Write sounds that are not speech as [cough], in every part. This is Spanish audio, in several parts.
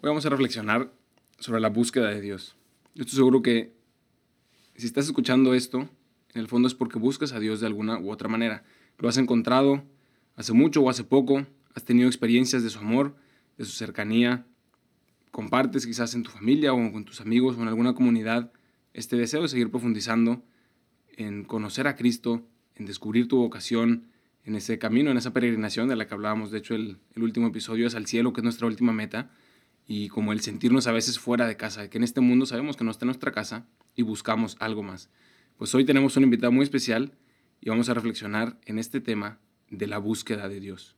Hoy vamos a reflexionar sobre la búsqueda de Dios. Yo estoy seguro que si estás escuchando esto, en el fondo es porque buscas a Dios de alguna u otra manera. Lo has encontrado hace mucho o hace poco, has tenido experiencias de su amor, de su cercanía, compartes quizás en tu familia o con tus amigos o en alguna comunidad este deseo de seguir profundizando en conocer a Cristo, en descubrir tu vocación, en ese camino, en esa peregrinación de la que hablábamos, de hecho el, el último episodio es al cielo, que es nuestra última meta y como el sentirnos a veces fuera de casa, que en este mundo sabemos que no está nuestra casa y buscamos algo más. Pues hoy tenemos un invitado muy especial y vamos a reflexionar en este tema de la búsqueda de Dios.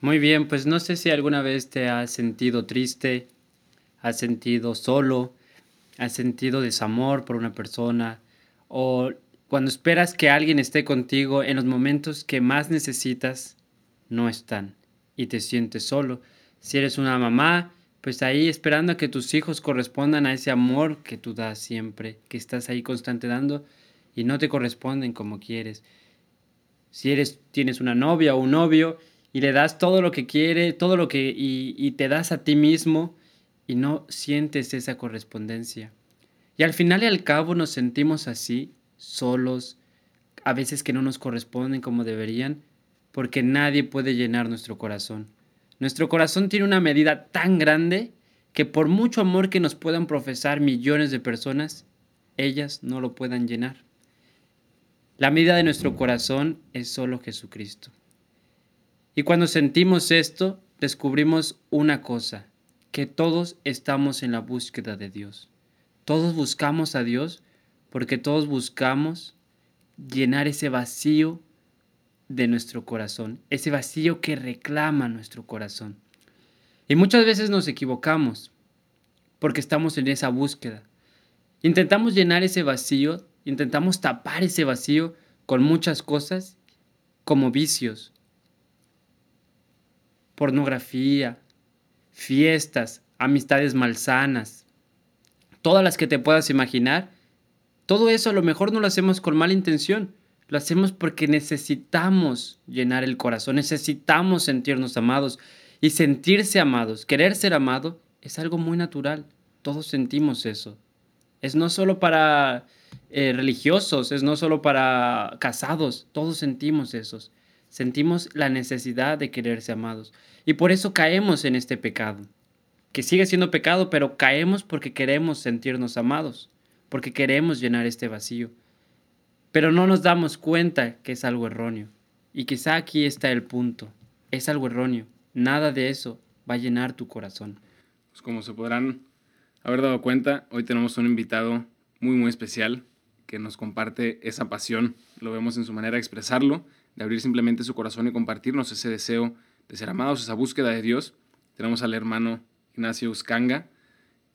Muy bien, pues no sé si alguna vez te has sentido triste, has sentido solo, has sentido desamor por una persona o cuando esperas que alguien esté contigo en los momentos que más necesitas, no están y te sientes solo. Si eres una mamá, pues ahí esperando a que tus hijos correspondan a ese amor que tú das siempre, que estás ahí constante dando y no te corresponden como quieres. Si eres tienes una novia o un novio y le das todo lo que quiere, todo lo que, y, te das a ti mismo y no sientes esa correspondencia. Y al final y al cabo nos sentimos así, solos, a veces que no nos corresponden como deberían, porque nadie puede llenar nuestro corazón. Nuestro corazón tiene una medida tan grande que por mucho amor que nos puedan profesar millones de personas, ellas no lo puedan llenar. La medida de nuestro corazón es solo Jesucristo. Y cuando sentimos esto, descubrimos una cosa, que todos estamos en la búsqueda de Dios. Todos buscamos a Dios porque todos buscamos llenar ese vacío de nuestro corazón, ese vacío que reclama nuestro corazón. Y muchas veces nos equivocamos porque estamos en esa búsqueda. Intentamos llenar ese vacío, intentamos tapar ese vacío con muchas cosas como vicios, pornografía, fiestas, amistades malsanas, todas las que te puedas imaginar, todo eso a lo mejor no lo hacemos con mala intención, lo hacemos porque necesitamos llenar el corazón, necesitamos sentirnos amados y sentirse amados, querer ser amado es algo muy natural, todos sentimos eso. Es no solo para eh, religiosos, es no solo para casados, todos sentimos esos. Sentimos la necesidad de quererse amados. Y por eso caemos en este pecado, que sigue siendo pecado, pero caemos porque queremos sentirnos amados, porque queremos llenar este vacío. Pero no nos damos cuenta que es algo erróneo. Y quizá aquí está el punto. Es algo erróneo. Nada de eso va a llenar tu corazón. Pues como se podrán haber dado cuenta, hoy tenemos un invitado muy, muy especial que nos comparte esa pasión. Lo vemos en su manera de expresarlo de abrir simplemente su corazón y compartirnos ese deseo de ser amados, esa búsqueda de Dios. Tenemos al hermano Ignacio Uscanga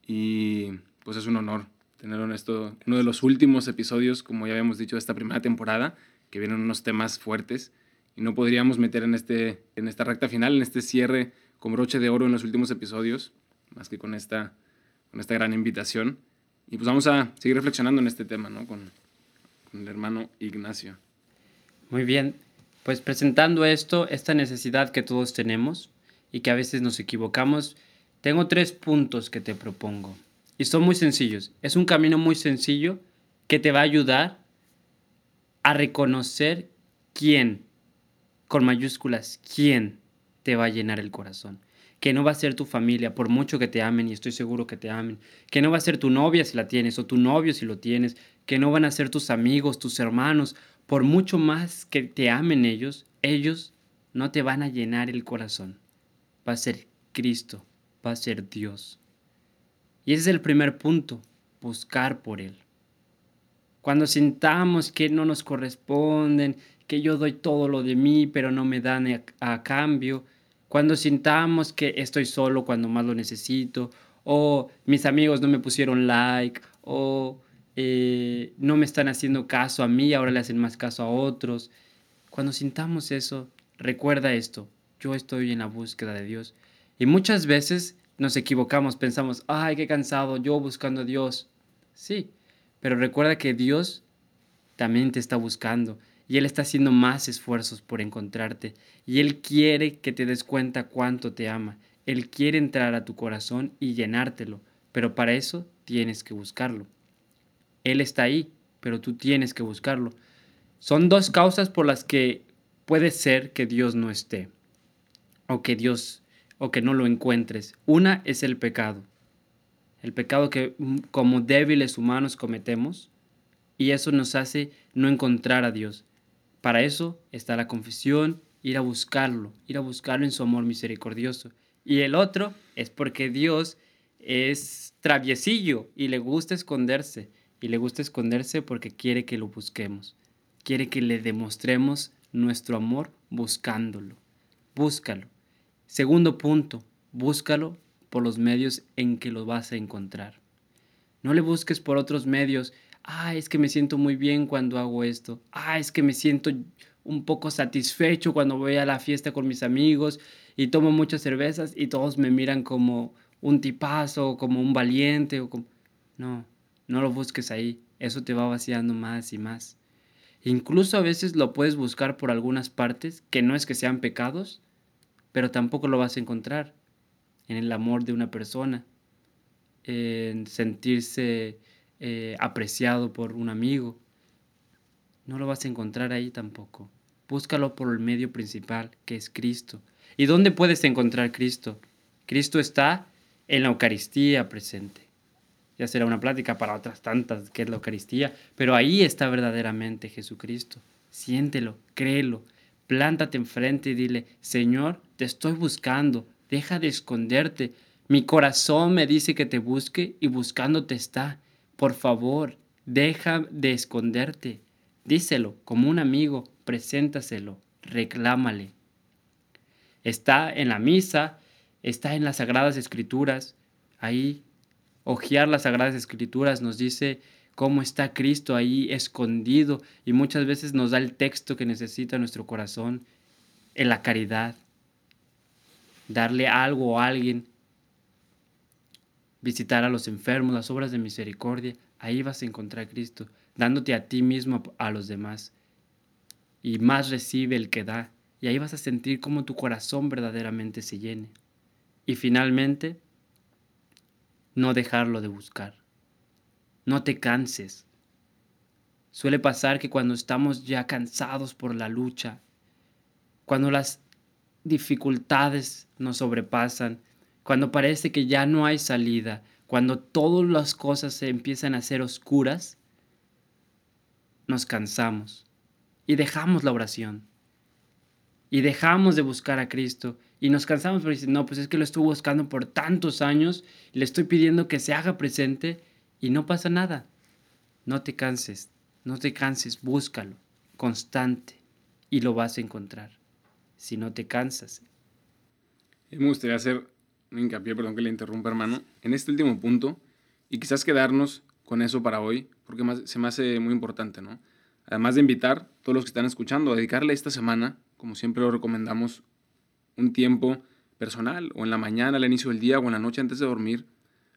y pues es un honor tenerlo en esto, uno de los últimos episodios, como ya habíamos dicho, de esta primera temporada, que vienen unos temas fuertes y no podríamos meter en, este, en esta recta final, en este cierre con broche de oro en los últimos episodios, más que con esta, con esta gran invitación. Y pues vamos a seguir reflexionando en este tema, ¿no? Con el hermano Ignacio. Muy bien, pues presentando esto, esta necesidad que todos tenemos y que a veces nos equivocamos, tengo tres puntos que te propongo. Y son muy sencillos. Es un camino muy sencillo que te va a ayudar a reconocer quién, con mayúsculas, quién te va a llenar el corazón. Que no va a ser tu familia, por mucho que te amen, y estoy seguro que te amen. Que no va a ser tu novia si la tienes, o tu novio si lo tienes. Que no van a ser tus amigos, tus hermanos, por mucho más que te amen ellos, ellos no te van a llenar el corazón. Va a ser Cristo, va a ser Dios. Y ese es el primer punto, buscar por Él. Cuando sintamos que no nos corresponden, que yo doy todo lo de mí, pero no me dan a, cambio, Cuando sintamos que estoy solo cuando más lo necesito, o mis amigos no me pusieron like, o eh, no me están haciendo caso a mí, ahora le hacen más caso a otros. Cuando sintamos eso, recuerda esto, yo estoy en la búsqueda de Dios. Y muchas veces nos equivocamos, pensamos, ay, qué cansado, yo buscando a Dios. Sí, pero recuerda que Dios también te está buscando y Él está haciendo más esfuerzos por encontrarte y Él quiere que te des cuenta cuánto te ama. Él quiere entrar a tu corazón y llenártelo, pero para eso tienes que buscarlo. Él está ahí, pero tú tienes que buscarlo. Son dos causas por las que puede ser que Dios no esté o que Dios o que no lo encuentres. Una es el pecado. El pecado que mm, como débiles humanos cometemos y eso nos hace no encontrar a Dios. Para eso está la confesión, ir a buscarlo, ir a buscarlo en su amor misericordioso. Y el otro es porque Dios es traviesillo y le gusta esconderse. Y le gusta esconderse porque quiere que lo busquemos. Quiere que le demostremos nuestro amor buscándolo. Búscalo. Segundo punto, búscalo por los medios en que lo vas a encontrar. No le busques por otros medios. Ah, es que me siento muy bien cuando hago esto. Ah, es que me siento un poco satisfecho cuando voy a la fiesta con mis amigos y tomo muchas cervezas y todos me miran como un tipazo, como un valiente o como... No, no lo busques ahí. Eso te va vaciando más y más. Incluso a veces lo puedes buscar por algunas partes, que no es que sean pecados, pero tampoco lo vas a encontrar en el amor de una persona, en sentirse eh, apreciado por un amigo. No lo vas a encontrar ahí tampoco. Búscalo por el medio principal, que es Cristo. ¿Y dónde puedes encontrar Cristo? Cristo está en la Eucaristía presente ya será una plática para otras tantas, que es la Eucaristía, pero ahí está verdaderamente Jesucristo. Siéntelo, créelo, plántate enfrente y dile, Señor, te estoy buscando, deja de esconderte. Mi corazón me dice que te busque y buscándote está. Por favor, deja de esconderte. Díselo como un amigo, preséntaselo, reclámale. Está en la misa, está en las sagradas escrituras, ahí Ojear las Sagradas Escrituras nos dice cómo está Cristo ahí escondido y muchas veces nos da el texto que necesita nuestro corazón en la caridad. Darle algo a alguien, visitar a los enfermos, las obras de misericordia, ahí vas a encontrar a Cristo, dándote a ti mismo a los demás. Y más recibe el que da. Y ahí vas a sentir cómo tu corazón verdaderamente se llene. Y finalmente, no dejarlo de buscar. No te canses. Suele pasar que cuando estamos ya cansados por la lucha, cuando las dificultades nos sobrepasan, cuando parece que ya no hay salida, cuando todas las cosas se empiezan a ser oscuras, nos cansamos y dejamos la oración y dejamos de buscar a Cristo y nos cansamos porque dicen, no, pues es que lo estuve buscando por tantos años, le estoy pidiendo que se haga presente y no pasa nada. No te canses, no te canses, búscalo, constante, y lo vas a encontrar. Si no te cansas. Me gustaría hacer un hincapié, perdón que le interrumpa, hermano, en este último punto, y quizás quedarnos con eso para hoy, porque se me hace muy importante, ¿no? Además de invitar a todos los que están escuchando a dedicarle esta semana, como siempre lo recomendamos, un tiempo personal o en la mañana, al inicio del día o en la noche antes de dormir,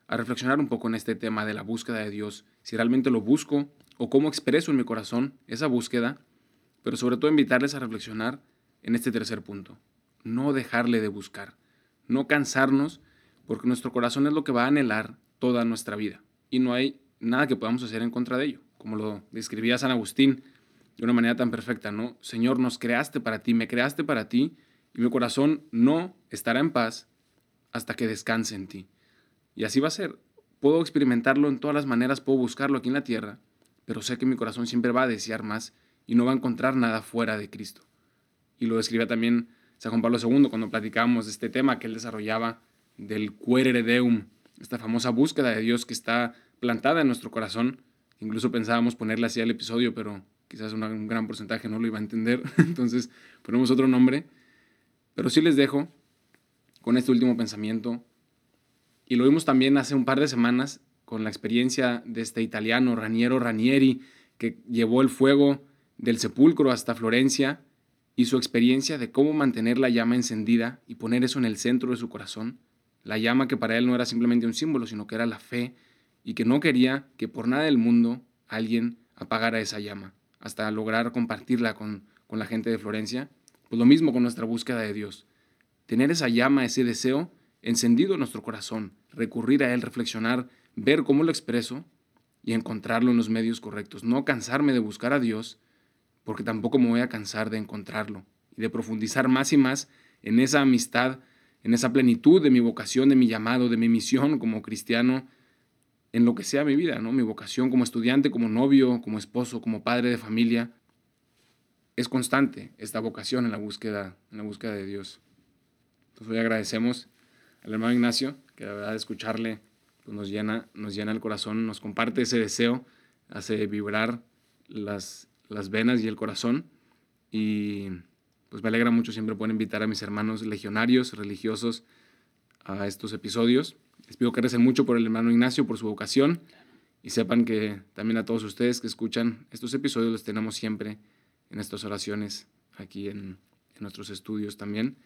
a reflexionar un poco en este tema de la búsqueda de Dios, si realmente lo busco o cómo expreso en mi corazón esa búsqueda, pero sobre todo invitarles a reflexionar en este tercer punto, no dejarle de buscar, no cansarnos, porque nuestro corazón es lo que va a anhelar toda nuestra vida. Y no hay nada que podamos hacer en contra de ello, como lo describía San Agustín de una manera tan perfecta, ¿no? Señor, nos creaste para ti, me creaste para ti y mi corazón no estará en paz hasta que descanse en ti. Y así va a ser. Puedo experimentarlo en todas las maneras, puedo buscarlo aquí en la tierra, pero sé que mi corazón siempre va a desear más y no va a encontrar nada fuera de Cristo. Y lo describía también San Juan Pablo II cuando platicábamos de este tema que él desarrollaba del querere deum, esta famosa búsqueda de Dios que está plantada en nuestro corazón. Incluso pensábamos ponerle así al episodio, pero quizás un gran porcentaje no lo iba a entender, [laughs] entonces ponemos otro nombre pero sí les dejo con este último pensamiento. Y lo vimos también hace un par de semanas con la experiencia de este italiano, Raniero Ranieri, que llevó el fuego del sepulcro hasta Florencia y su experiencia de cómo mantener la llama encendida y poner eso en el centro de su corazón. La llama que para él no era simplemente un símbolo, sino que era la fe y que no quería que por nada del mundo alguien apagara esa llama, hasta lograr compartirla con, con la gente de Florencia. Pues lo mismo con nuestra búsqueda de Dios. Tener esa llama, ese deseo encendido en nuestro corazón, recurrir a Él, reflexionar, ver cómo lo expreso y encontrarlo en los medios correctos. No cansarme de buscar a Dios, porque tampoco me voy a cansar de encontrarlo y de profundizar más y más en esa amistad, en esa plenitud de mi vocación, de mi llamado, de mi misión como cristiano, en lo que sea mi vida, ¿no? Mi vocación como estudiante, como novio, como esposo, como padre de familia. Es constante esta vocación en la búsqueda, en la búsqueda de Dios. Entonces hoy agradecemos al hermano Ignacio, que la verdad escucharle pues, nos, llena, nos llena el corazón, nos comparte ese deseo, hace vibrar las, las venas y el corazón. Y pues me alegra mucho siempre poder invitar a mis hermanos legionarios, religiosos, a estos episodios. Les pido que recen mucho por el hermano Ignacio, por su vocación. Y sepan que también a todos ustedes que escuchan estos episodios los tenemos siempre en estas oraciones, aquí en, nuestros estudios también,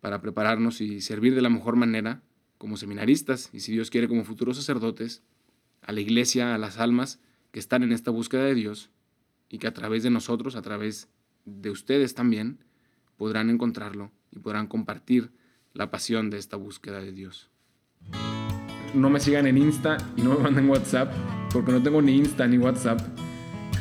para prepararnos y servir de la mejor manera como seminaristas y si Dios quiere como futuros sacerdotes, a la iglesia, a las almas que están en esta búsqueda de Dios y que a través de nosotros, a través de ustedes también, podrán encontrarlo y podrán compartir la pasión de esta búsqueda de Dios. No me sigan en Insta y no me manden WhatsApp, porque no tengo ni Insta ni WhatsApp,